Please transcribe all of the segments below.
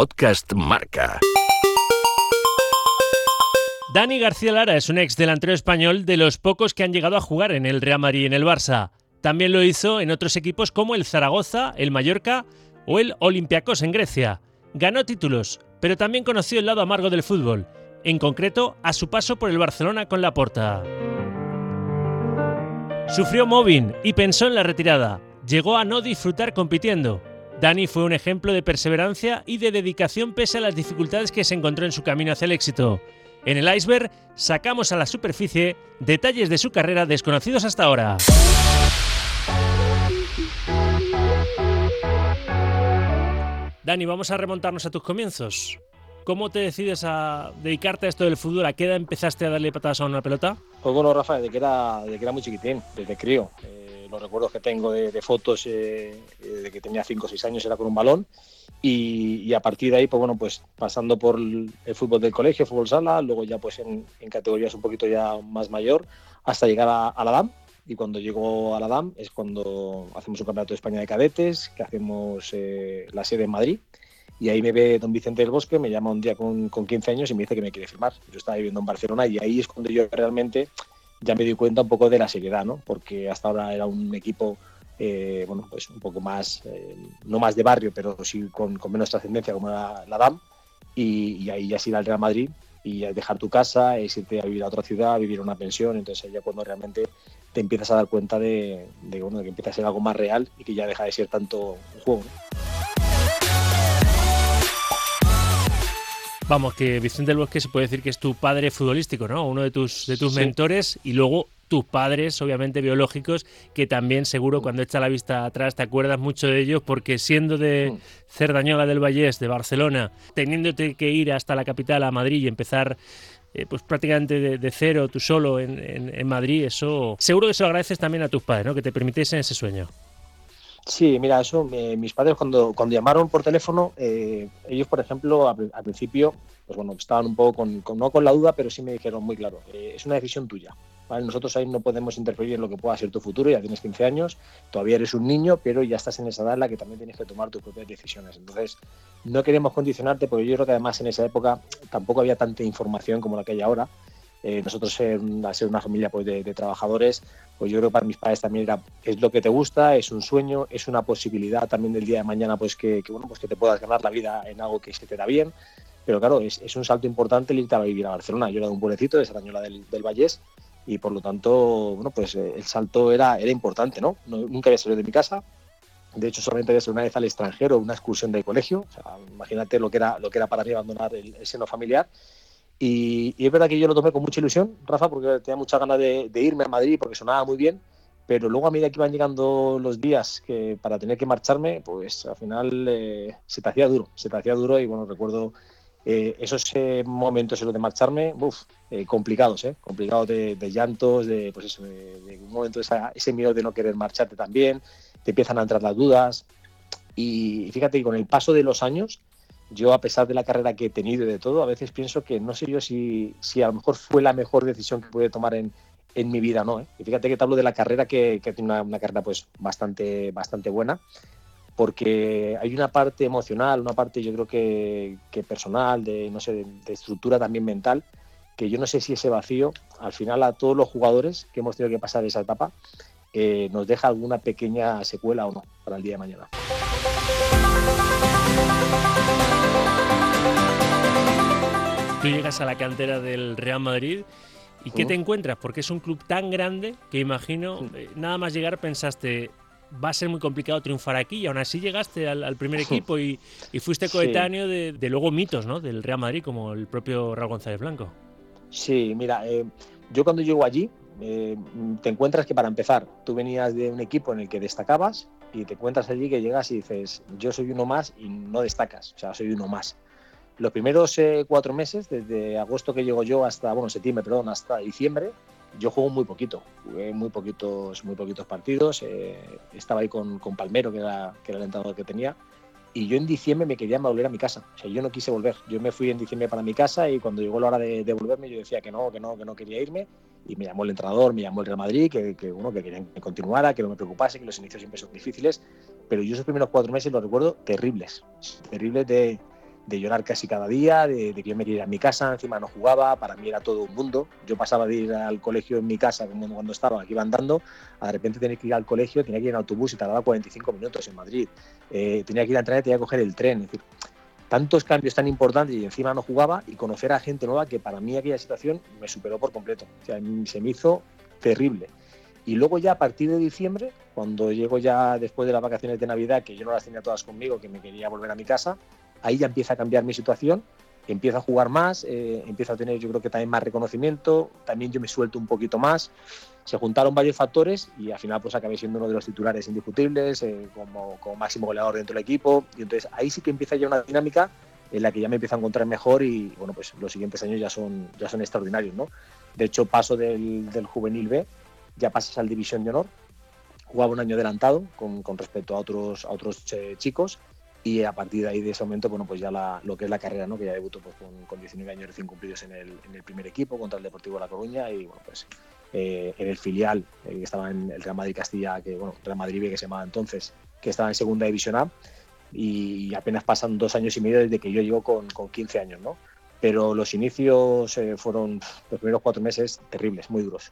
Podcast Marca. Dani García Lara es un ex delantero español de los pocos que han llegado a jugar en el Real Madrid y en el Barça. También lo hizo en otros equipos como el Zaragoza, el Mallorca o el Olympiacos en Grecia. Ganó títulos, pero también conoció el lado amargo del fútbol, en concreto a su paso por el Barcelona con la Porta. Sufrió mobbing y pensó en la retirada. Llegó a no disfrutar compitiendo. Dani fue un ejemplo de perseverancia y de dedicación pese a las dificultades que se encontró en su camino hacia el éxito. En el iceberg sacamos a la superficie detalles de su carrera desconocidos hasta ahora. Dani, vamos a remontarnos a tus comienzos. ¿Cómo te decides a dedicarte a esto del fútbol? ¿A qué edad empezaste a darle patadas a una pelota? Pues bueno, Rafa, desde que era, era muy chiquitín, desde crío. Eh, los recuerdos que tengo de, fotos eh, de que tenía 5 o 6 años era con un balón y, a partir de ahí, pues bueno, pues pasando por el, fútbol del colegio, fútbol sala, luego ya pues en, categorías un poquito ya más mayor, hasta llegar a, la DAM. Y cuando llego a la DAM es cuando hacemos un campeonato de España de cadetes, que hacemos eh, la sede en Madrid. Y ahí me ve don Vicente del Bosque, me llama un día con, con 15 años y me dice que me quiere firmar. Yo estaba viviendo en Barcelona y ahí es cuando yo realmente ya me di cuenta un poco de la seriedad, ¿no? Porque hasta ahora era un equipo eh, bueno, pues un poco más, eh, no más de barrio, pero sí con, menos trascendencia como la, la DAM, y, ahí ya es ir al Real Madrid y dejar tu casa, es irte a vivir a otra ciudad, vivir en una pensión, entonces ahí ya cuando realmente te empiezas a dar cuenta de, que empieza a ser algo más real y que ya deja de ser tanto un juego. Vamos, que Vicente del Bosque se puede decir que es tu padre futbolístico, ¿no? Uno de tus, de tus mentores y luego tus padres, obviamente biológicos, que también seguro mm. cuando echa la vista atrás te acuerdas mucho de ellos, porque siendo de mm. Cerdañola del Vallés, de Barcelona, teniéndote que ir hasta la capital, a Madrid, y empezar eh, pues prácticamente de, cero, tú solo en, Madrid, eso seguro que se lo agradeces también a tus padres, ¿no? que te permitiesen ese sueño. Sí, mira, eso, mis padres cuando, cuando llamaron por teléfono, eh, ellos, por ejemplo, al, principio, pues bueno, estaban un poco con, no con la duda, pero sí me dijeron muy claro, eh, es una decisión tuya. Nosotros ahí no podemos interferir en lo que pueda ser tu futuro, ya tienes 15 años, todavía eres un niño, pero ya estás en esa edad en la que también tienes que tomar tus propias decisiones. Entonces, no queremos condicionarte, porque yo creo que además en esa época tampoco había tanta información como la que hay ahora. Eh, nosotros, al ser una familia pues, de, trabajadores, pues yo creo que para mis padres también era, es lo que te gusta, es un sueño, es una posibilidad también del día de mañana pues que, bueno, pues que te puedas ganar la vida en algo que se te da bien. Pero claro, es, un salto importante el irte a vivir a Barcelona. Yo era de un pueblecito de Sarañola del, del Vallés y por lo tanto, bueno, pues eh, el salto era, era importante, ¿no? Nunca había salido de mi casa, de hecho solamente había salido una vez al extranjero, una excursión del colegio, imagínate lo que era, lo que era para mí abandonar el, seno familiar. Y, es verdad que yo lo tomé con mucha ilusión, Rafa, porque tenía mucha ganas de, irme a Madrid porque sonaba muy bien, pero luego a medida que iban llegando los días que para tener que marcharme, pues al final eh, se te hacía duro, se te hacía duro y bueno, recuerdo eh, esos eh, momentos en los de marcharme, uf, eh, complicados, ¿eh? complicados de, llantos, de, pues eso, de, un momento ese miedo de no querer marcharte también, te empiezan a entrar las dudas. Y fíjate que con el paso de los años, yo a pesar de la carrera que he tenido y de todo, a veces pienso que no sé yo si, si a lo mejor fue la mejor decisión que pude tomar en, en mi vida, ¿no? Y fíjate que te hablo de la carrera que, que tiene una, carrera pues bastante, bastante buena porque hay una parte emocional, una parte yo creo que, personal, de, no sé, de, estructura también mental, que yo no sé si ese vacío, al final a todos los jugadores que hemos tenido que pasar esa etapa, eh, nos deja alguna pequeña secuela o no para el día de mañana. Tú llegas a la cantera del Real Madrid ¿Y qué te encuentras? Porque es un club tan grande que imagino, eh, nada más llegar pensaste, va a ser muy complicado triunfar aquí y aún así llegaste al, primer equipo y, fuiste coetáneo de, luego mitos ¿no? del Real Madrid como el propio Raúl González Blanco. Sí, mira, eh, yo cuando llego allí eh, te encuentras que para empezar tú venías de un equipo en el que destacabas y te encuentras allí que llegas y dices yo soy uno más y no destacas, o sea, soy uno más. Los primeros eh, cuatro meses, desde agosto que llego yo hasta, bueno, septiembre, perdón, hasta diciembre, yo juego muy poquito, jugué muy poquitos, muy poquitos partidos. Eh, estaba ahí con, con, Palmero, que era, que era el entrenador que tenía. Y yo en diciembre me quería volver a mi casa. O sea, yo no quise volver. Yo me fui en diciembre para mi casa y cuando llegó la hora de, de volverme, yo decía que no, que no, que no quería irme. Y me llamó el entrenador, me llamó el Real Madrid, que, que, uno que querían que continuara, que no me preocupase, que los inicios siempre son difíciles. Pero yo esos primeros cuatro meses los recuerdo terribles. Terribles de, de llorar casi cada día, de, que yo me quería ir a mi casa, encima no jugaba, para mí era todo un mundo. Yo pasaba de ir al colegio en mi casa cuando estaba, aquí iba andando, de repente tenía que ir al colegio, tenía que ir en autobús y tardaba 45 minutos en Madrid. Eh, tenía que ir a entrenar y tenía que coger el tren. Tantos cambios tan importantes y encima no jugaba y conocer a gente nueva que para mí aquella situación me superó por completo. Se me hizo terrible. Y luego ya a partir de diciembre, cuando llego ya después de las vacaciones de Navidad, que yo no las tenía todas conmigo, que me quería volver a mi casa, ahí ya empieza a cambiar mi situación, empiezo a jugar más, eh, empiezo a tener yo creo que también más reconocimiento, también yo me suelto un poquito más, se juntaron varios factores y al final pues acabé siendo uno de los titulares indiscutibles, eh, como, máximo goleador dentro del equipo, y entonces ahí sí que empieza ya una dinámica en la que ya me empiezo a encontrar mejor y bueno pues los siguientes años ya son, ya son extraordinarios, ¿no? De hecho paso del, del juvenil B, ya pasas al división de honor, jugaba un año adelantado con, con respecto a otros, a otros eh, chicos y a partir de ahí de ese momento bueno pues ya la, lo que es la carrera no que ya debutó pues, con, con 19 años recién cumplidos en el, en el, primer equipo contra el Deportivo de La Coruña y bueno pues eh, en el filial eh, que estaba en el Real Madrid Castilla que bueno Real Madrid que se llamaba entonces que estaba en segunda división A y apenas pasan dos años y medio desde que yo llego con, con 15 años no pero los inicios eh, fueron los primeros cuatro meses terribles muy duros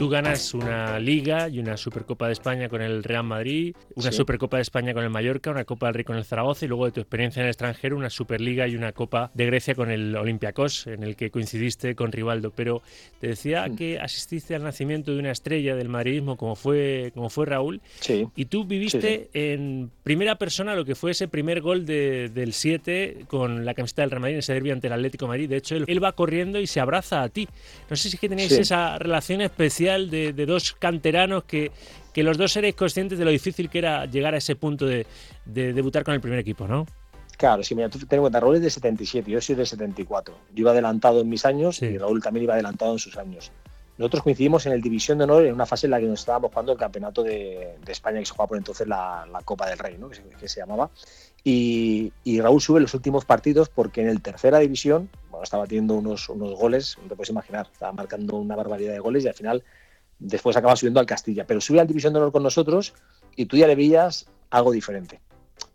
Tú ganas una Liga y una Supercopa de España con el Real Madrid, una Supercopa de España con el Mallorca, una Copa del Rey con el Zaragoza y luego de tu experiencia en el extranjero una Superliga y una Copa de Grecia con el Olympiacos, en el que coincidiste con Rivaldo. Pero te decía que asististe al nacimiento de una estrella del madridismo como fue, como fue Raúl. Y tú viviste en primera persona lo que fue ese primer gol del 7 con la camiseta del Real Madrid en ese derbi ante el Atlético Madrid. De hecho, él, va corriendo y se abraza a ti. No sé si es que tenéis esa relación especial de, dos canteranos que, que, los dos seréis conscientes de lo difícil que era llegar a ese punto de, debutar con el primer equipo, ¿no? Claro, sí, mira, tú ten en cuenta, Raúl es de 77, yo soy de 74. Yo iba adelantado en mis años y Raúl también iba adelantado en sus años. Nosotros coincidimos en el División de Honor en una fase en la que nos estábamos jugando el campeonato de, España, que se jugaba por entonces la, Copa del Rey, ¿no? que, se, que se llamaba. Y, y, Raúl sube los últimos partidos porque en el tercera división, bueno, estaba teniendo unos, unos goles, no te puedes imaginar, estaba marcando una barbaridad de goles y al final después acaba subiendo al Castilla, pero sube al División de Honor con nosotros y tú ya le veías algo diferente.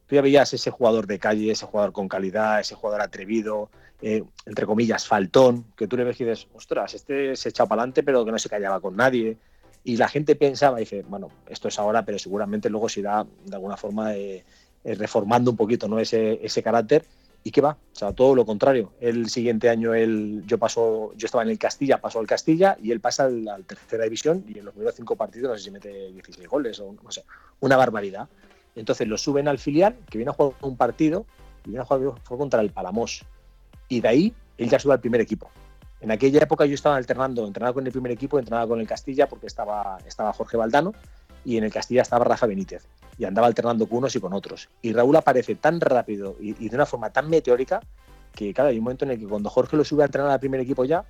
Tú ya veías ese jugador de calle, ese jugador con calidad, ese jugador atrevido, eh, entre comillas, faltón, que tú le ves y dices, ostras, este se echa para adelante, pero que no se callaba con nadie. Y la gente pensaba, dice, bueno, esto es ahora, pero seguramente luego se irá de alguna forma eh, eh, reformando un poquito ¿no? ese, ese carácter ¿Y qué va? O sea, todo lo contrario. El siguiente año él, yo paso, yo estaba en el Castilla, pasó al Castilla y él pasa a la tercera división y en los primeros cinco partidos no sé si mete 16 goles o no sé, una barbaridad. Entonces lo suben al filial, que viene a jugar un partido y viene a jugar contra el Palamos. Y de ahí él ya sube al primer equipo. En aquella época yo estaba alternando, entrenaba con el primer equipo, entrenaba con el Castilla porque estaba, estaba Jorge Valdano y en el Castilla estaba Rafa Benítez y andaba alternando con unos y con otros. Y Raúl aparece tan rápido y, de una forma tan meteórica que, claro, hay un momento en el que cuando Jorge lo sube a entrenar al primer equipo ya,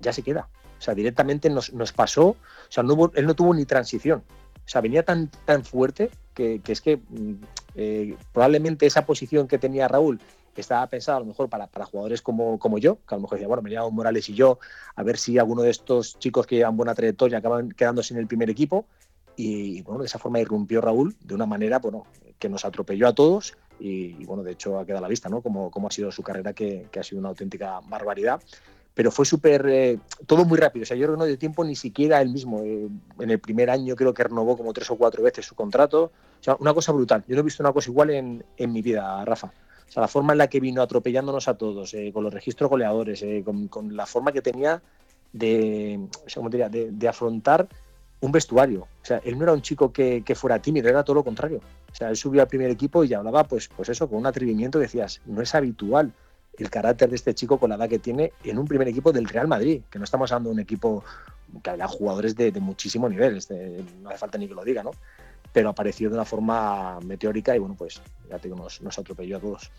ya se queda. O sea, directamente nos, pasó, o sea, no él no tuvo ni transición. O sea, venía tan, tan fuerte que, es que mm, eh, probablemente esa posición que tenía Raúl estaba pensada a lo mejor para, para jugadores como, como yo, que a lo mejor decía, bueno, llamo Morales y yo, a ver si alguno de estos chicos que llevan buena trayectoria acaban quedándose en el primer equipo, y, bueno, de esa forma irrumpió Raúl de una manera bueno, que nos atropelló a todos y, bueno, de hecho ha quedado a la vista, ¿no? Como, ha sido su carrera, que, ha sido una auténtica barbaridad. Pero fue súper, eh, todo muy rápido. O sea, yo creo que no dio tiempo ni siquiera él mismo. Eh, en el primer año creo que renovó como tres o cuatro veces su contrato. O sea, una cosa brutal. Yo no he visto una cosa igual en, en mi vida, Rafa. O sea, la forma en la que vino atropellándonos a todos, eh, con los registros goleadores, con, con, la forma que tenía de, o sea, diría? de, de afrontar un vestuario. O sea, él no era un chico que, fuera tímido, era todo lo contrario. O sea, él subió al primer equipo y hablaba, pues, pues eso, con un atrevimiento decías, no es habitual el carácter de este chico con la edad que tiene en un primer equipo del Real Madrid, que no estamos hablando de un equipo que había jugadores de, muchísimo nivel, este, no hace falta ni que lo diga, ¿no? Pero apareció de una forma meteórica y bueno, pues ya te digo, nos, nos atropelló a todos.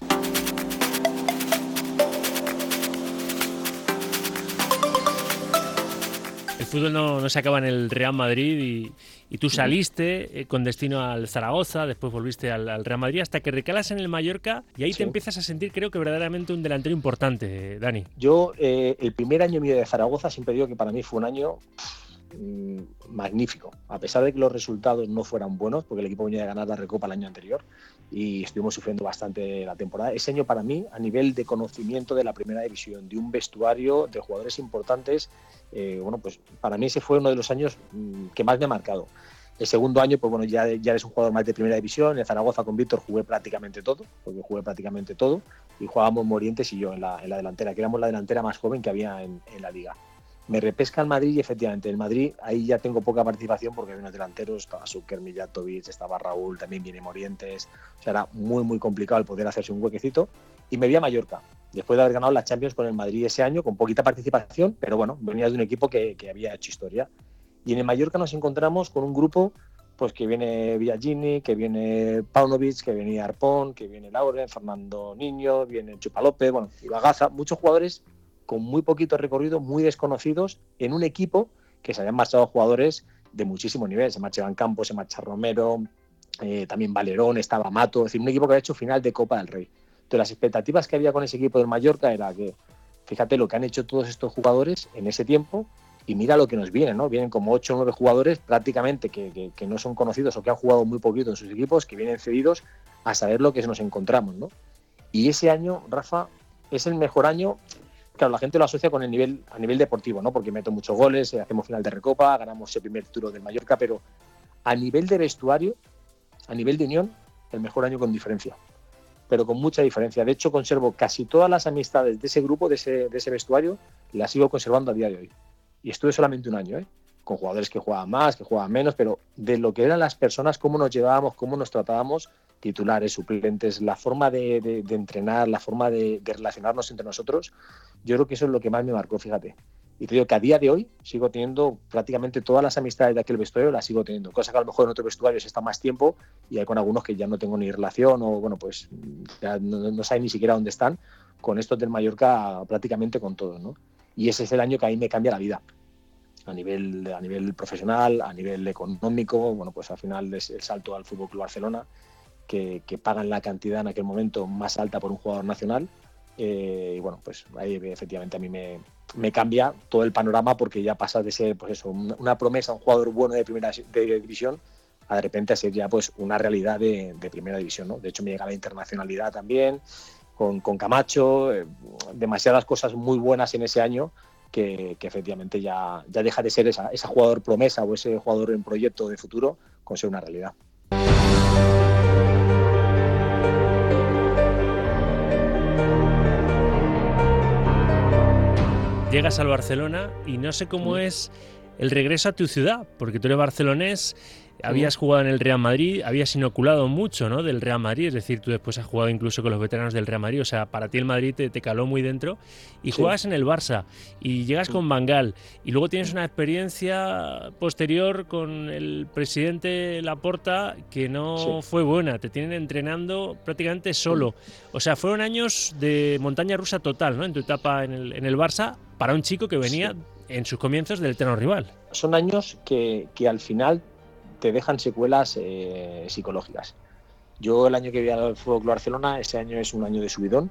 El fútbol no, se acaba en el Real Madrid y, tú saliste eh, con destino al Zaragoza, después volviste al, Real Madrid hasta que recalas en el Mallorca y ahí te empiezas a sentir, creo que verdaderamente un delantero importante, Dani. Yo, eh, el primer año mío de Zaragoza, siempre digo que para mí fue un año mm, magnífico. A pesar de que los resultados no fueran buenos, porque el equipo venía de ganar la Recopa el año anterior y estuvimos sufriendo bastante la temporada, ese año para mí, a nivel de conocimiento de la primera división, de un vestuario, de jugadores importantes, eh, bueno, pues para mí ese fue uno de los años mm, que más me ha marcado. El segundo año, pues bueno, ya, ya eres un jugador más de primera división. En Zaragoza con Víctor jugué prácticamente todo, porque jugué prácticamente todo. Y jugábamos Morientes y yo en la, en la delantera, que éramos la delantera más joven que había en, en la liga. Me repesca el Madrid y efectivamente el Madrid ahí ya tengo poca participación porque había unos delanteros, estaba Suker, Mijatovic, estaba Raúl, también viene Morientes. O sea, era muy, muy complicado el poder hacerse un huequecito. Y me vi a Mallorca, después de haber ganado la Champions con el Madrid ese año, con poquita participación, pero bueno, venía de un equipo que, que había hecho historia. Y en el Mallorca nos encontramos con un grupo pues que viene Villagini, que viene Paunovic, que viene Arpón, que viene Lauren, Fernando Niño, viene Chupalope, bueno, y Bagaza, muchos jugadores con muy poquito recorrido, muy desconocidos, en un equipo que se habían marchado jugadores de muchísimo nivel. Se marchaban Campos, se marcha Romero, eh, también Valerón, estaba Mato, es decir, un equipo que ha hecho final de Copa del Rey. Entonces, las expectativas que había con ese equipo del Mallorca era que, fíjate lo que han hecho todos estos jugadores en ese tiempo, y mira lo que nos viene, ¿no? Vienen como 8 o 9 jugadores prácticamente que, que, no son conocidos o que han jugado muy poquito en sus equipos, que vienen cedidos a saber lo que nos encontramos, ¿no? Y ese año, Rafa, es el mejor año. Claro, la gente lo asocia con el nivel a nivel deportivo, ¿no? Porque meto muchos goles, eh, hacemos final de recopa, ganamos el primer título del Mallorca, pero a nivel de vestuario, a nivel de unión, el mejor año con diferencia. Pero con mucha diferencia. De hecho, conservo casi todas las amistades de ese grupo, de ese, de ese vestuario, las sigo conservando a día de hoy y estuve solamente un año, ¿eh? con jugadores que jugaban más, que jugaban menos, pero de lo que eran las personas, cómo nos llevábamos, cómo nos tratábamos, titulares, suplentes, la forma de, entrenar, la forma de, relacionarnos entre nosotros, yo creo que eso es lo que más me marcó, fíjate. Y te digo que a día de hoy sigo teniendo prácticamente todas las amistades de aquel vestuario, las sigo teniendo. Cosa que a lo mejor en otros vestuarios está más tiempo y hay con algunos que ya no tengo ni relación o, bueno, pues no, no saben ni siquiera dónde están. Con estos del Mallorca prácticamente con todos, ¿no? Y ese es el año que a mí me cambia la vida a nivel, a nivel profesional, a nivel económico. Bueno, pues al final es el salto al Fútbol Club Barcelona, que, pagan la cantidad en aquel momento más alta por un jugador nacional. Eh, y bueno, pues ahí efectivamente a mí me, me, cambia todo el panorama porque ya pasa de ser pues eso, una promesa, un jugador bueno de primera división, a de repente a ser ya pues una realidad de, primera división. ¿no? De hecho me llega la internacionalidad también, con, con Camacho, eh, demasiadas cosas muy buenas en ese año que, efectivamente ya, ya deja de ser esa, esa jugador promesa o ese jugador en proyecto de futuro con ser una realidad. Llegas al Barcelona y no sé cómo es el regreso a tu ciudad, porque tú eres barcelonés habías jugado en el Real Madrid, habías inoculado mucho ¿no? del Real Madrid, es decir, tú después has jugado incluso con los veteranos del Real Madrid, o sea, para ti el Madrid te, caló muy dentro, y juegas en el Barça, y llegas con Bangal, y luego tienes una experiencia posterior con el presidente Laporta que no fue buena, te tienen entrenando prácticamente solo, o sea, fueron años de montaña rusa total, ¿no? En tu etapa en el, en el Barça, para un chico que venía en sus comienzos del eterno rival. Son años que, que al final te dejan secuelas eh, psicológicas. Yo el año que vi al Fútbol Club Barcelona, ese año es un año de subidón,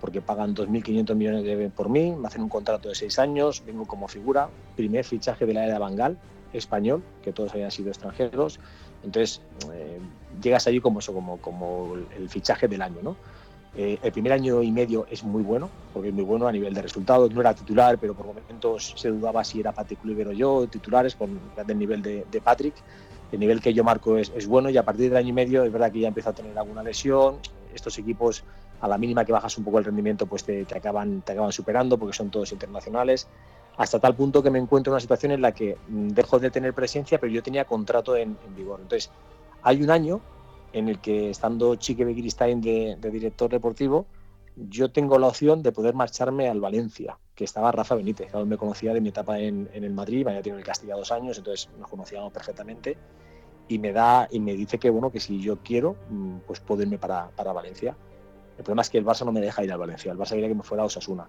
porque pagan 2.500 millones de por mí, me hacen un contrato de seis años, vengo como figura, primer fichaje de la era Bangal, español, que todos habían sido extranjeros, entonces eh, llegas allí como eso, como, como el fichaje del año, ¿no? Eh, el primer año y medio es muy bueno, porque es muy bueno a nivel de resultados. No era titular, pero por momentos se dudaba si era Patrick Kluivert o yo, titulares con el nivel de, Patrick el nivel que yo marco es, bueno y a partir del año y medio es verdad que ya empieza a tener alguna lesión. Estos equipos, a la mínima que bajas un poco el rendimiento, pues te, acaban, te acaban superando porque son todos internacionales. Hasta tal punto que me encuentro en una situación en la que mm, dejo de tener presencia, pero yo tenía contrato en, vigor. Entonces, hay un año en el que, estando Chique Begiristain de, de director deportivo, yo tengo la opción de poder marcharme al Valencia, que estaba Rafa Benítez, que me conocía de mi etapa en, el Madrid, había tenido el Castilla dos años, entonces nos conocíamos perfectamente, y me da y me dice que bueno que si yo quiero, mm, pues puedo irme para, para Valencia. El problema es que el Barça no me deja ir al Valencia, el Barça quería que me fuera a Osasuna.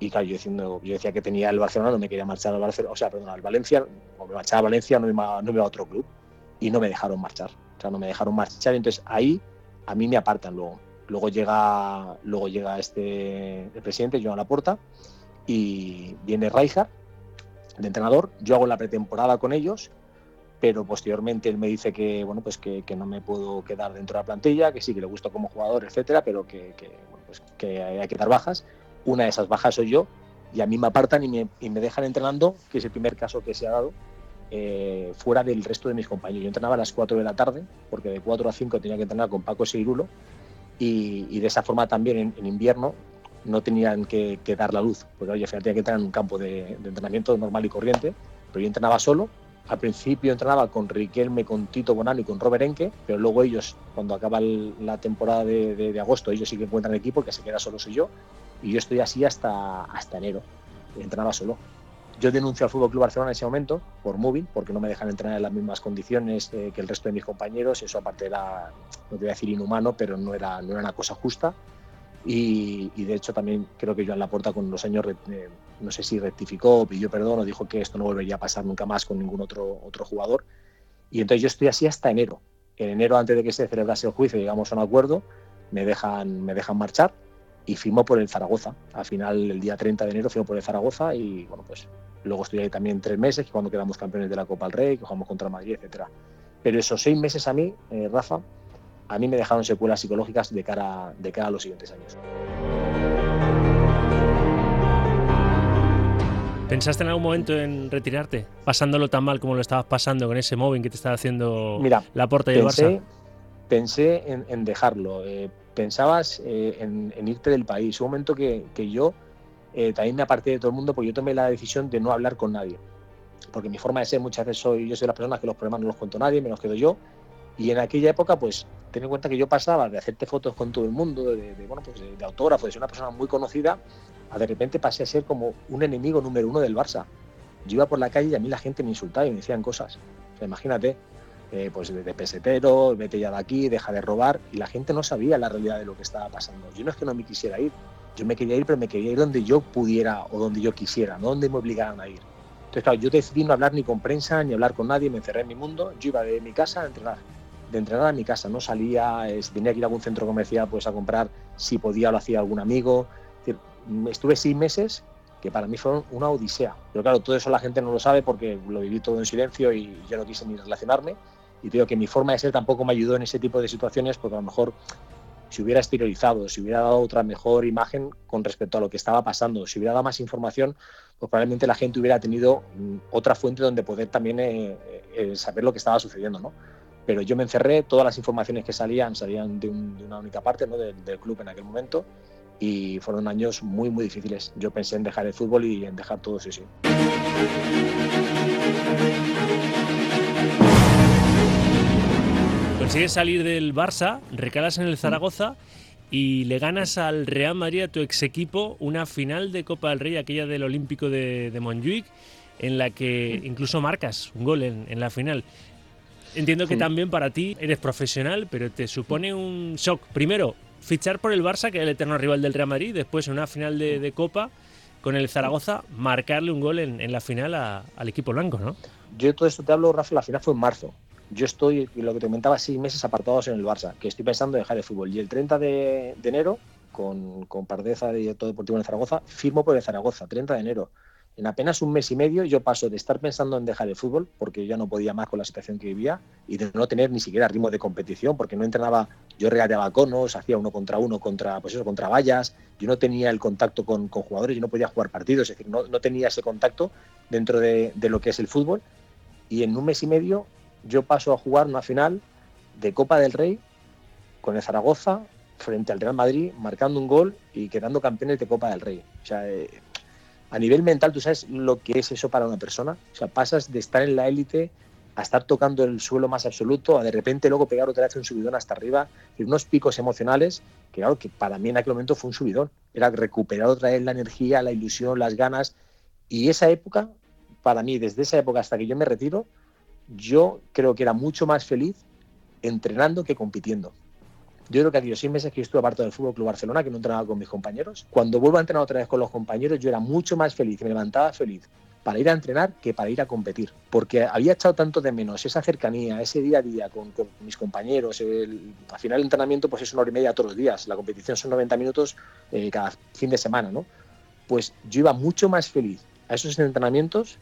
Y claro, yo, diciendo, yo decía que tenía el Barcelona, no me quería marchar al Barcelona, o sea, perdón, al Valencia, o me marchaba a Valencia, no me, no iba a otro club. Y no me dejaron marchar, o sea, no me dejaron marchar, entonces ahí a mí me apartan luego Luego llega, luego llega este, el presidente, Joan Laporta, y viene Rijkaard, de entrenador. Yo hago la pretemporada con ellos, pero posteriormente él me dice que, bueno, pues que, no me puedo quedar dentro de la plantilla, que sí, que le gusto como jugador, etcétera, pero que, pues que hay que dar bajas. Una de esas bajas soy yo, y a mí me apartan y me, y me dejan entrenando, que es el primer caso que se ha dado, eh, fuera del resto de mis compañeros. Yo entrenaba a las 4 de la tarde, porque de 4 a 5 tenía que entrenar con Paco Seirulo, y, y de esa forma también en, invierno no tenían que, dar la luz, porque oye, tenía que entrar en un campo de, entrenamiento normal y corriente, pero yo entrenaba solo. Al principio entrenaba con Riquelme, con Tito Bonano y con Robert Enke, pero luego ellos, cuando acaba la temporada de, agosto, ellos sí que encuentran equipo, que se queda solo soy yo, y yo estoy así hasta, hasta enero. Entrenaba solo. Yo denuncio al Fútbol Club Barcelona en ese momento por móvil, porque no me dejan entrenar en las mismas condiciones eh, que el resto de mis compañeros. Eso, aparte, era, no te voy a decir inhumano, pero no era, no era una cosa justa. Y, de hecho, también creo que Joan Laporta, con los años, eh, no sé si rectificó, pidió perdón o dijo que esto no volvería a pasar nunca más con ningún otro, otro jugador. Y entonces yo estoy así hasta enero. En enero, antes de que se celebrase el juicio, llegamos a un acuerdo, me dejan, me dejan marchar y firmó por el Zaragoza. Al final, el día 30 de enero, firmó por el Zaragoza y bueno, pues luego estoy ahí también tres meses, cuando quedamos campeones de la Copa del Rey, que jugamos contra Madrid, etcétera. Pero esos seis meses a mí, eh, Rafa, a mí me dejaron secuelas psicológicas de cara, de cara a los siguientes años. ¿Pensaste en algún momento en retirarte? Pasándolo tan mal como lo estabas pasando con ese móvil que te estaba haciendo la puerta y el Barça. Pensé en, dejarlo. Eh, pensabas eh, en, irte del país. Un momento que, yo eh, también me aparté de todo el mundo porque yo tomé la decisión de no hablar con nadie. Porque mi forma de ser muchas veces soy, yo soy la persona que los problemas no los cuento a nadie, me los quedo yo. Y en aquella época, pues, ten en cuenta que yo pasaba de hacerte fotos con todo el mundo, de, bueno, pues de, autógrafo, de ser una persona muy conocida, a de repente pasé a ser como un enemigo número uno del Barça. Yo iba por la calle y a mí la gente me insultaba y me decían cosas. Imagínate, eh, pues de, pesetero, vete ya de aquí, deja de robar, y la gente no sabía la realidad de lo que estaba pasando. Yo no es que no me quisiera ir, yo me quería ir, pero me quería ir donde yo pudiera o donde yo quisiera, no donde me obligaran a ir. Entonces, claro, yo decidí no hablar ni con prensa, ni hablar con nadie, me encerré en mi mundo, yo iba de mi casa a entrenar, de entrenar a mi casa, no salía, tenía que ir a algún centro comercial pues a comprar, si podía lo hacía algún amigo. estuve seis meses que para mí fueron una odisea. Pero claro, todo eso la gente no lo sabe porque lo viví todo en silencio y yo no quise ni relacionarme y digo que mi forma de ser tampoco me ayudó en ese tipo de situaciones porque a lo mejor si hubiera exteriorizado, si hubiera dado otra mejor imagen con respecto a lo que estaba pasando, si hubiera dado más información, pues probablemente la gente hubiera tenido mm, otra fuente donde poder también eh, eh, saber lo que estaba sucediendo, ¿no? Pero yo me encerré, todas las informaciones que salían salían de, una única parte ¿no? del, del club en aquel momento y fueron años muy, muy difíciles. Yo pensé en dejar el fútbol y en dejar todo, sí, sí. Consigues salir del Barça, recalas en el Zaragoza y le ganas al Real Madrid, a tu ex equipo, una final de Copa del Rey, aquella del Olímpico de, de Montjuic, en la que incluso marcas un gol en, la final. Entiendo que también para ti eres profesional, pero te supone un shock. Primero, fichar por el Barça, que es el eterno rival del Real Madrid, después en una final de, Copa con el Zaragoza, marcarle un gol en, la final al equipo blanco, ¿no? Yo todo esto te hablo, Rafa, la final fue en marzo yo estoy, lo que te comentaba, seis meses apartados en el Barça, que estoy pensando en dejar el fútbol. Y el 30 de, enero, con, con Pardeza, director deportivo en Zaragoza, firmo por el Zaragoza, 30 de enero. En apenas un mes y medio yo paso de estar pensando en dejar el fútbol, porque ya no podía más con la situación que vivía, y de no tener ni siquiera ritmo de competición, porque no entrenaba, yo regateaba conos, hacía uno contra uno contra, pues eso, contra vallas, yo no tenía el contacto con, jugadores, yo no podía jugar partidos, es decir, no, no tenía ese contacto dentro de, de, lo que es el fútbol. Y en un mes y medio yo paso a jugar una final de Copa del Rey con el Zaragoza frente al Real Madrid, marcando un gol y quedando campeones de Copa del Rey. O sea, eh, a nivel mental, ¿tú sabes lo que es eso para una persona? O sea, pasas de estar en la élite a estar tocando el suelo más absoluto, a de repente luego pegar otra vez un subidón hasta arriba, y unos picos emocionales que claro, que para mí en aquel momento fue un subidón. Era recuperar otra vez la energía, la ilusión, las ganas. Y esa época, para mí, desde esa época hasta que yo me retiro, yo creo que era mucho más feliz entrenando que compitiendo. Yo creo que aquellos seis meses que estuve aparte del Fútbol Club Barcelona, que no entrenaba con mis compañeros, cuando vuelvo a entrenar otra vez con los compañeros, yo era mucho más feliz, me levantaba feliz para ir a entrenar que para ir a competir, porque había echado tanto de menos esa cercanía, ese día a día con, mis compañeros. al final el entrenamiento pues es una hora y media todos los días, la competición son 90 minutos eh, cada fin de semana, ¿no? Pues yo iba mucho más feliz a esos entrenamientos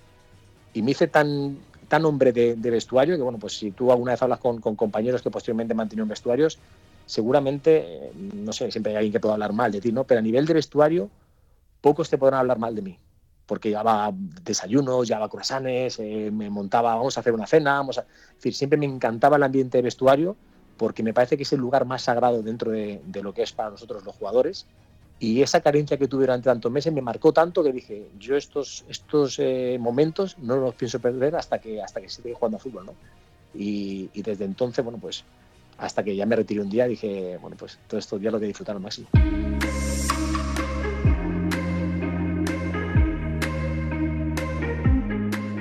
y me hice tan, tan hombre de, vestuario que, bueno, pues si tú alguna vez hablas con, compañeros que posteriormente mantuvieron vestuarios, seguramente, eh, no sé, siempre hay alguien que pueda hablar mal de ti, ¿no? Pero a nivel de vestuario, pocos te podrán hablar mal de mí. Porque llevaba desayunos, llevaba croissants, eh, me montaba, vamos a hacer una cena, vamos a... Es decir, siempre me encantaba el ambiente de vestuario porque me parece que es el lugar más sagrado dentro de, de lo que es para nosotros los jugadores y esa carencia que tuve durante tantos meses me marcó tanto que dije, yo estos, estos eh, momentos no los pienso perder hasta que, hasta que siga jugando a fútbol, ¿no? Y, desde entonces, bueno, pues hasta que ya me retiré un día, dije, bueno, pues todos estos días lo voy a disfrutar al máximo.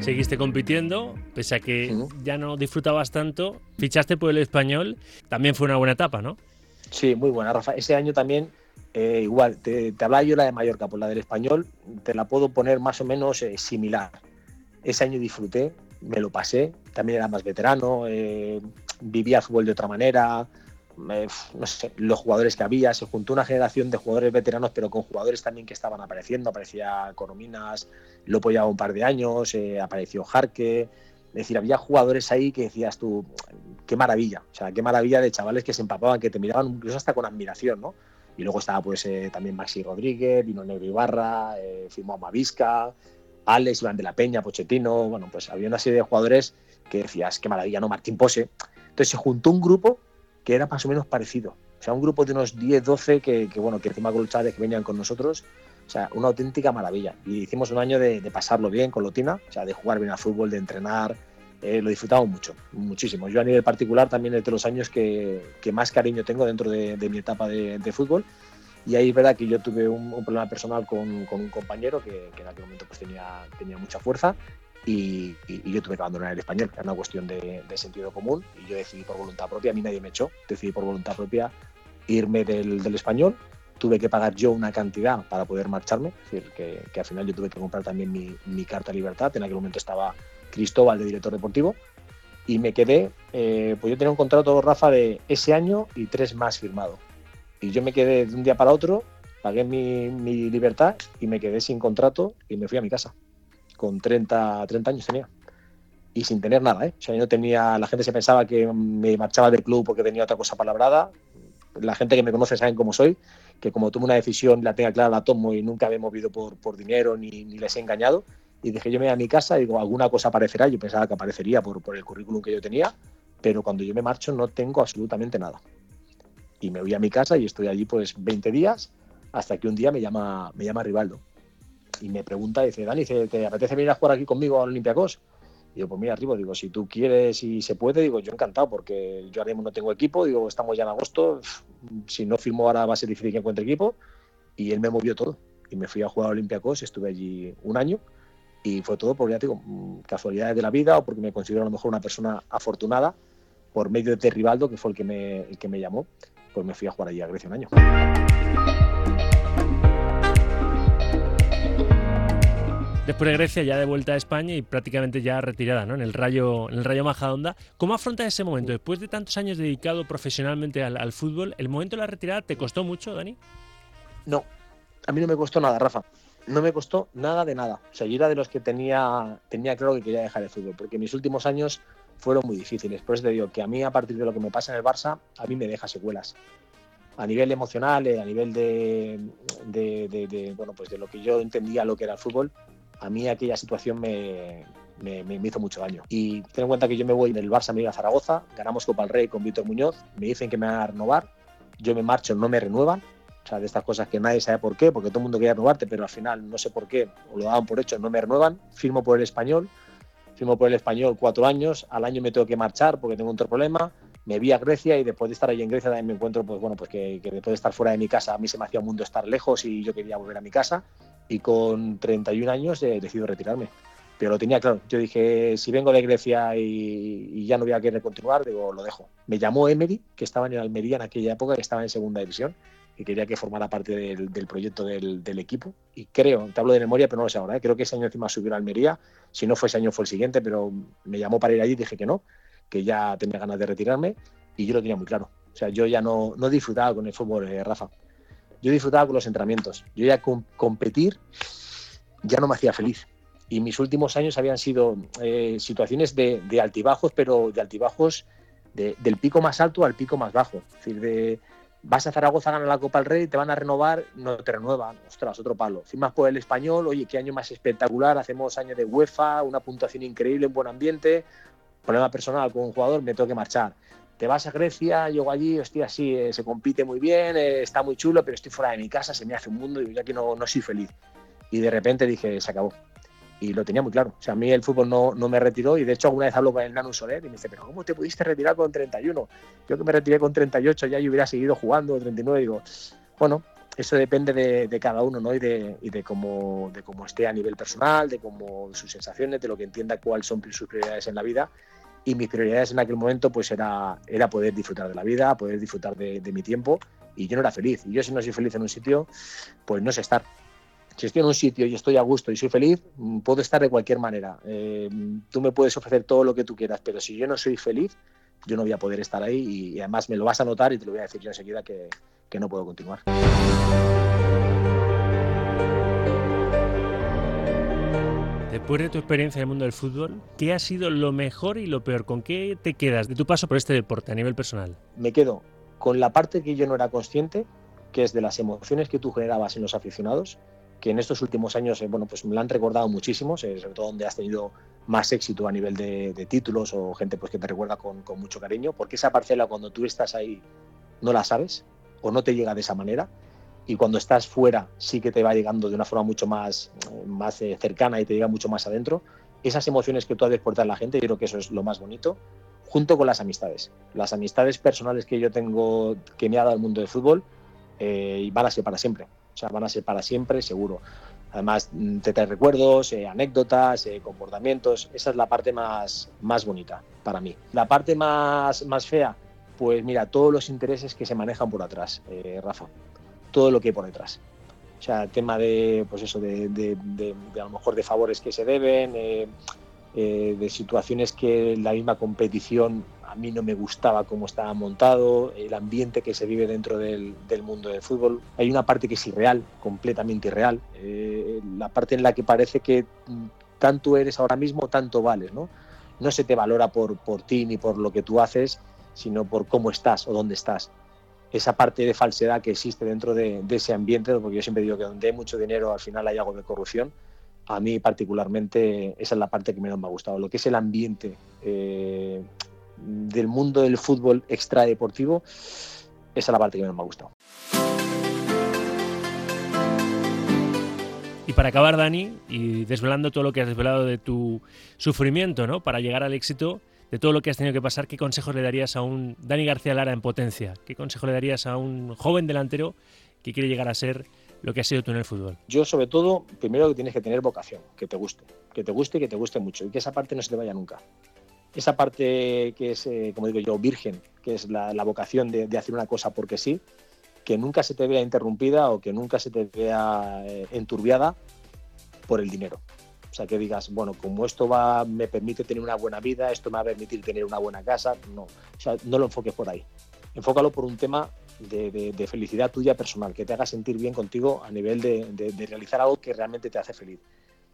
Seguiste compitiendo, pese a que ya no disfrutabas tanto, fichaste por el español, también fue una buena etapa, ¿no? Sí, muy buena, Rafa. Ese año también eh, igual, te, hablaba yo la de Mallorca, por la del español, te la puedo poner más o menos eh, similar. Ese año disfruté, me lo pasé, también era más veterano, eh, vivía fútbol de otra manera, no sé, los jugadores que había, se juntó una generación de jugadores veteranos, pero con jugadores también que estaban apareciendo, aparecía Corominas, lo apoyaba un par de años, apareció Jarque, es decir, había jugadores ahí que decías tú, qué maravilla, o sea, qué maravilla de chavales que se empapaban, que te miraban incluso hasta con admiración, ¿no? Y luego estaba pues eh, también Maxi Rodríguez, vino Negro Ibarra, eh, firmó a Mavisca, Alex, Iván de la Peña, Pochettino, bueno, pues había una serie de jugadores que decías, qué maravilla, ¿no? Martín Pose. Entonces se juntó un grupo que era más o menos parecido. O sea, un grupo de unos 10, 12 que, bueno, que encima con los que venían con nosotros, o sea, una auténtica maravilla. Y hicimos un año de, pasarlo bien con Lotina, o sea, de jugar bien al fútbol, de entrenar, eh, lo disfrutamos mucho, muchísimo. Yo a nivel particular también es de los años que, más cariño tengo dentro de, mi etapa de, fútbol. Y ahí es verdad que yo tuve un, problema personal con, un compañero que, en aquel momento pues tenía, tenía mucha fuerza y, yo tuve que abandonar el español. Era una cuestión de, sentido común y yo decidí por voluntad propia, a mí nadie me echó, decidí por voluntad propia irme del, español. Tuve que pagar yo una cantidad para poder marcharme, es decir, que, al final yo tuve que comprar también mi, mi carta de libertad. En aquel momento estaba Cristóbal de director deportivo, y me quedé, eh, pues yo tenía un contrato, Rafa, de ese año y tres más firmado. Y yo me quedé de un día para otro, pagué mi, libertad y me quedé sin contrato y me fui a mi casa. Con 30, 30 años tenía. Y sin tener nada, ¿eh? O sea, yo no tenía, la gente se pensaba que me marchaba del club porque tenía otra cosa palabrada. La gente que me conoce saben cómo soy, que como tomo una decisión, la tenga clara, la tomo y nunca me he movido por, por dinero ni, ni les he engañado y dije yo me voy a mi casa y digo, alguna cosa aparecerá, yo pensaba que aparecería por, por el currículum que yo tenía, pero cuando yo me marcho no tengo absolutamente nada. Y me voy a mi casa y estoy allí pues 20 días hasta que un día me llama, me llama Rivaldo y me pregunta, dice, Dani, ¿te apetece venir a jugar aquí conmigo a Olympiacos? Y yo, pues mira, arriba, digo, si tú quieres y se puede, digo, yo encantado, porque yo ahora mismo no tengo equipo, digo, estamos ya en agosto, si no firmo ahora va a ser difícil que encuentre equipo, y él me movió todo. Y me fui a jugar a Olympiacos, estuve allí un año, y fue todo por, ya digo, mm, casualidades de la vida o porque me considero a lo mejor una persona afortunada por medio de Rivaldo, que fue el que me, el que me llamó, pues me fui a jugar allí a Grecia un año. Después de Grecia, ya de vuelta a España y prácticamente ya retirada ¿no? en, el Rayo, en el Rayo Majadahonda. ¿Cómo afrontas ese momento? Después de tantos años dedicado profesionalmente al, al, fútbol, ¿el momento de la retirada te costó mucho, Dani? No, a mí no me costó nada, Rafa no me costó nada de nada. O sea, yo era de los que tenía, tenía claro que quería dejar el fútbol, porque mis últimos años fueron muy difíciles. Por eso te digo que a mí, a partir de lo que me pasa en el Barça, a mí me deja secuelas. A nivel emocional, eh, a nivel de, de, bueno, pues de lo que yo entendía lo que era el fútbol, a mí aquella situación me, me, me, hizo mucho daño. Y ten en cuenta que yo me voy del Barça, me voy a Zaragoza, ganamos Copa del Rey con Víctor Muñoz, me dicen que me van a renovar, yo me marcho, no me renuevan, o sea, de estas cosas que nadie sabe por qué, porque todo el mundo quería renovarte, pero al final no sé por qué, o lo daban por hecho, no me renuevan, firmo por el español, firmo por el español cuatro años, al año me tengo que marchar porque tengo otro problema, me vi a Grecia y después de estar ahí en Grecia también me encuentro, pues bueno, pues que, después de estar fuera de mi casa, a mí se me hacía un mundo estar lejos y yo quería volver a mi casa y con 31 años he decidido retirarme. Pero lo tenía claro, yo dije, si vengo de Grecia y, y, ya no voy a querer continuar, digo, lo dejo. Me llamó Emery, que estaba en Almería en aquella época, que estaba en segunda división, que quería que formara parte del, proyecto del, equipo. Y creo, te hablo de memoria, pero no lo sé ahora, ¿eh? creo que ese año encima subió a Almería. Si no fue ese año, fue el siguiente, pero me llamó para ir allí y dije que no, que ya tenía ganas de retirarme y yo lo tenía muy claro. O sea, yo ya no, no disfrutaba con el fútbol, eh, Rafa. Yo disfrutaba con los entrenamientos. Yo ya competir ya no me hacía feliz. Y mis últimos años habían sido eh, situaciones de, altibajos, pero de altibajos del pico más alto al pico más bajo. Es decir, de, vas a Zaragoza a ganar la Copa del Rey, te van a renovar, no te renuevan, ostras, otro palo. Firmas por el español, oye, qué año más espectacular, hacemos año de UEFA, una puntuación increíble, un buen ambiente, problema personal con un jugador, me tengo que marchar. Te vas a Grecia, llego allí, hostia, sí, eh, se compite muy bien, eh, está muy chulo, pero estoy fuera de mi casa, se me hace un mundo y yo aquí no, no soy feliz. Y de repente dije, se acabó y lo tenía muy claro. O sea, a mí el fútbol no, no, me retiró y de hecho alguna vez hablo con el Nano Soler y me dice, pero ¿cómo te pudiste retirar con 31? Yo que me retiré con 38 ya yo hubiera seguido jugando, 39, digo, bueno, eso depende de, cada uno, ¿no? Y de, y de, cómo, de cómo esté a nivel personal, de cómo sus sensaciones, de lo que entienda cuáles son sus prioridades en la vida. Y mis prioridades en aquel momento pues era, era poder disfrutar de la vida, poder disfrutar de, de mi tiempo y yo no era feliz. Y yo si no soy feliz en un sitio, pues no sé estar si estoy en un sitio y estoy a gusto y soy feliz, mm, puedo estar de cualquier manera. Eh, tú me puedes ofrecer todo lo que tú quieras, pero si yo no soy feliz, yo no voy a poder estar ahí y, además me lo vas a notar y te lo voy a decir yo enseguida que, que no puedo continuar. Después de tu experiencia en el mundo del fútbol, ¿qué ha sido lo mejor y lo peor? ¿Con qué te quedas de tu paso por este deporte a nivel personal? Me quedo con la parte que yo no era consciente, que es de las emociones que tú generabas en los aficionados, que en estos últimos años eh, bueno, pues me lo han recordado muchísimo, sobre todo donde has tenido más éxito a nivel de, títulos o gente pues, que te recuerda con, mucho cariño, porque esa parcela cuando tú estás ahí no la sabes o no te llega de esa manera y cuando estás fuera sí que te va llegando de una forma mucho más, más eh, cercana y te llega mucho más adentro. Esas emociones que tú has despertado en la gente, yo creo que eso es lo más bonito, junto con las amistades. Las amistades personales que yo tengo, que me ha dado el mundo del fútbol, eh, van a ser para siempre. O sea, van a ser para siempre, seguro. Además, mm, te trae recuerdos, eh, anécdotas, eh, comportamientos. Esa es la parte más, más bonita para mí. La parte más, más fea, pues mira, todos los intereses que se manejan por atrás, Rafa. Todo lo que hay por detrás. O sea, tema de, pues eso, de, de, a lo mejor de favores que se deben, de situaciones que la misma competición a mí no me gustaba cómo estaba montado, el ambiente que se vive dentro del, mundo del fútbol. Hay una parte que es irreal, completamente irreal, eh, la parte en la que parece que mm, tanto eres ahora mismo, tanto vales, ¿no? No se te valora por, por ti ni por lo que tú haces, sino por cómo estás o dónde estás. Esa parte de falsedad que existe dentro de, ese ambiente, porque yo siempre digo que donde hay mucho dinero al final hay algo de corrupción, a mí particularmente esa es la parte que menos me ha gustado, lo que es el ambiente eh, del mundo del fútbol extradeportivo, esa es la parte que más me ha gustado. Y para acabar, Dani, y desvelando todo lo que has desvelado de tu sufrimiento, ¿no? Para llegar al éxito, de todo lo que has tenido que pasar, ¿qué consejos le darías a un Dani García Lara en potencia? ¿Qué consejo le darías a un joven delantero que quiere llegar a ser lo que has sido tú en el fútbol? Yo, sobre todo, primero que tienes que tener vocación, que te guste, que te guste y que te guste mucho, y que esa parte no se te vaya nunca esa parte que es, eh, como digo yo, virgen, que es la, vocación de, hacer una cosa porque sí, que nunca se te vea interrumpida o que nunca se te vea eh, enturbiada por el dinero. O sea, que digas, bueno, como esto va, me permite tener una buena vida, esto me va a permitir tener una buena casa, no. O sea, no lo enfoques por ahí. Enfócalo por un tema de, felicidad tuya personal, que te haga sentir bien contigo a nivel de realizar algo que realmente te hace feliz.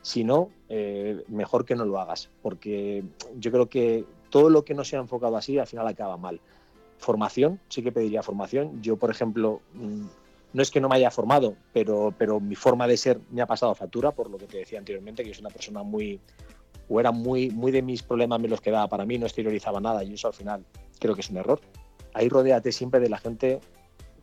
Si no, eh, mejor que no lo hagas, porque yo creo que todo lo que no sea enfocado así al final acaba mal. Formación, sí que pediría formación. Yo, por ejemplo, mm, no es que no me haya formado, pero, pero mi forma de ser me ha pasado factura, por lo que te decía anteriormente, que es una persona muy, o era muy, muy de mis problemas me los quedaba para mí, no exteriorizaba nada, y eso al final creo que es un error. Ahí rodéate siempre de la gente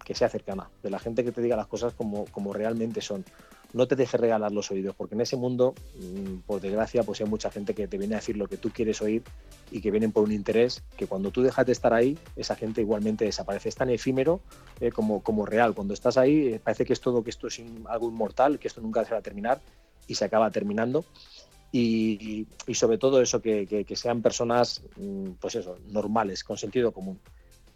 que sea cercana, de la gente que te diga las cosas como, como realmente son no te dejes regalar los oídos, porque en ese mundo, mm, por desgracia, pues hay mucha gente que te viene a decir lo que tú quieres oír y que vienen por un interés, que cuando tú dejas de estar ahí, esa gente igualmente desaparece. Es tan efímero eh, como, como real. Cuando estás ahí, eh, parece que es todo, que esto es algo inmortal, que esto nunca se va a terminar y se acaba terminando. Y, sobre todo eso, que, que sean personas, mm, pues eso, normales, con sentido común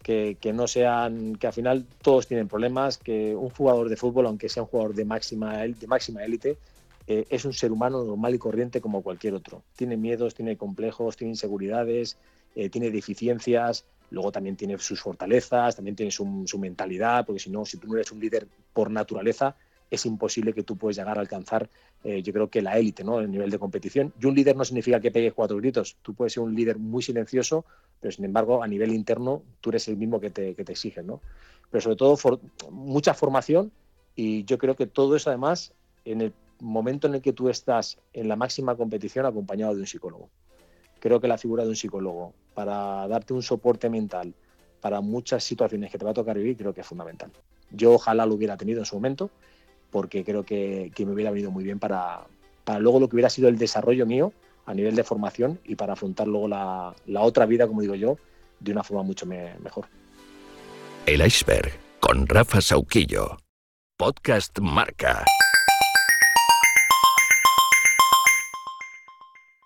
que, no sean, que al final todos tienen problemas, que un jugador de fútbol, aunque sea un jugador de máxima, de máxima élite, eh, es un ser humano normal y corriente como cualquier otro. Tiene miedos, tiene complejos, tiene inseguridades, eh, tiene deficiencias, luego también tiene sus fortalezas, también tiene su, mentalidad, porque si no, si tú no eres un líder por naturaleza, es imposible que tú puedas llegar a alcanzar, eh, yo creo que la élite, ¿no? El nivel de competición. Y un líder no significa que pegues cuatro gritos. Tú puedes ser un líder muy silencioso, pero sin embargo, a nivel interno, tú eres el mismo que te, que te exigen, ¿no? Pero sobre todo, mucha formación y yo creo que todo eso, además, en el momento en el que tú estás en la máxima competición, acompañado de un psicólogo. Creo que la figura de un psicólogo para darte un soporte mental para muchas situaciones que te va a tocar vivir, creo que es fundamental. Yo ojalá lo hubiera tenido en su momento porque creo que, me hubiera venido muy bien para, para, luego lo que hubiera sido el desarrollo mío a nivel de formación y para afrontar luego la, la otra vida, como digo yo, de una forma mucho mejor. El iceberg con Rafa Sauquillo. Podcast Marca.